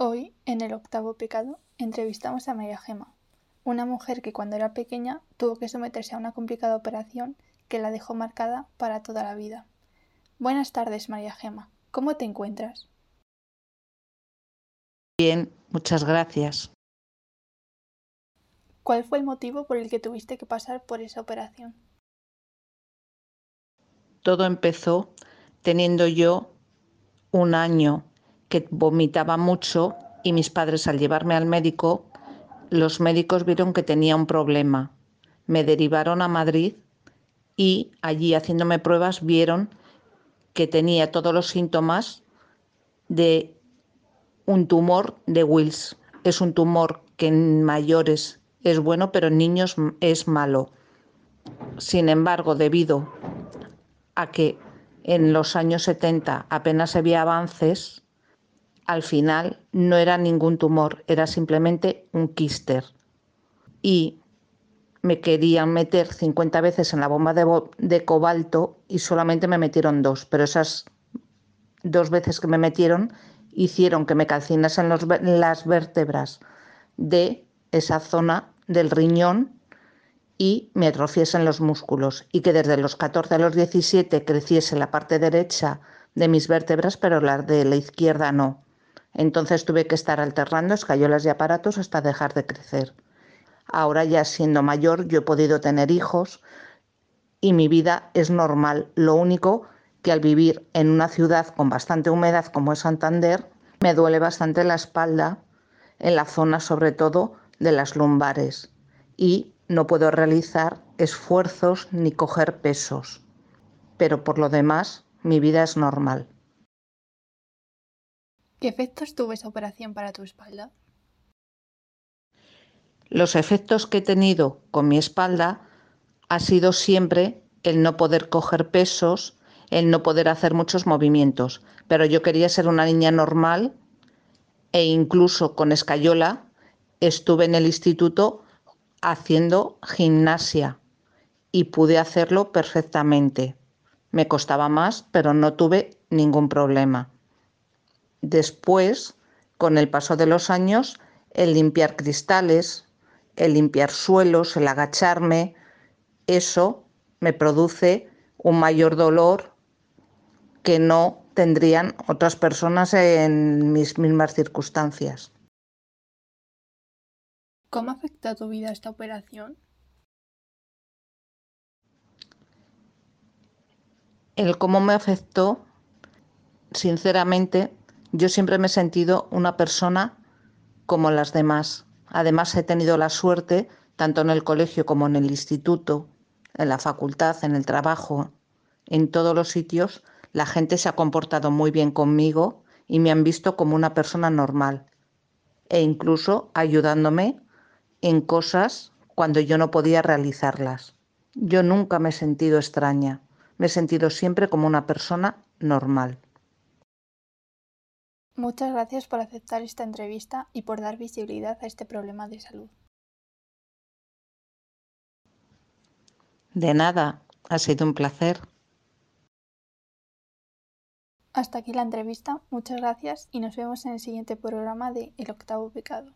Hoy, en el octavo pecado, entrevistamos a María Gema, una mujer que cuando era pequeña tuvo que someterse a una complicada operación que la dejó marcada para toda la vida. Buenas tardes, María Gema. ¿Cómo te encuentras? Bien, muchas gracias. ¿Cuál fue el motivo por el que tuviste que pasar por esa operación? Todo empezó teniendo yo un año que vomitaba mucho y mis padres al llevarme al médico, los médicos vieron que tenía un problema. Me derivaron a Madrid y allí haciéndome pruebas vieron que tenía todos los síntomas de un tumor de Wills. Es un tumor que en mayores es bueno, pero en niños es malo. Sin embargo, debido a que en los años 70 apenas había avances, al final no era ningún tumor, era simplemente un quíster. Y me querían meter 50 veces en la bomba de, cobalto y solamente me metieron dos, pero esas dos veces que me metieron hicieron que me calcinasen las vértebras de esa zona del riñón y me atrofiesen los músculos y que desde los 14 a los 17 creciese la parte derecha de mis vértebras, pero la de la izquierda no. Entonces tuve que estar alternando escayolas y aparatos hasta dejar de crecer. Ahora ya siendo mayor yo he podido tener hijos y mi vida es normal. Lo único que al vivir en una ciudad con bastante humedad como es Santander, me duele bastante la espalda, en la zona sobre todo de las lumbares y no puedo realizar esfuerzos ni coger pesos, pero por lo demás mi vida es normal. ¿Qué efectos tuvo esa operación para tu espalda? Los efectos que he tenido con mi espalda ha sido siempre el no poder coger pesos, el no poder hacer muchos movimientos, pero yo quería ser una niña normal e incluso con escayola estuve en el instituto haciendo gimnasia y pude hacerlo perfectamente. Me costaba más, pero no tuve ningún problema. Después, con el paso de los años, el limpiar cristales, el limpiar suelos, el agacharme, eso me produce un mayor dolor que no tendrían otras personas en mis mismas circunstancias. ¿Cómo afecta a tu vida esta operación? El cómo me afectó, sinceramente, yo siempre me he sentido una persona como las demás. Además, he tenido la suerte, tanto en el colegio como en el instituto, en la facultad, en el trabajo, en todos los sitios, la gente se ha comportado muy bien conmigo y me han visto como una persona normal e incluso ayudándome en cosas cuando yo no podía realizarlas. Yo nunca me he sentido extraña, me he sentido siempre como una persona normal. Muchas gracias por aceptar esta entrevista y por dar visibilidad a este problema de salud. De nada, ha sido un placer. Hasta aquí la entrevista, muchas gracias y nos vemos en el siguiente programa de El octavo pecado.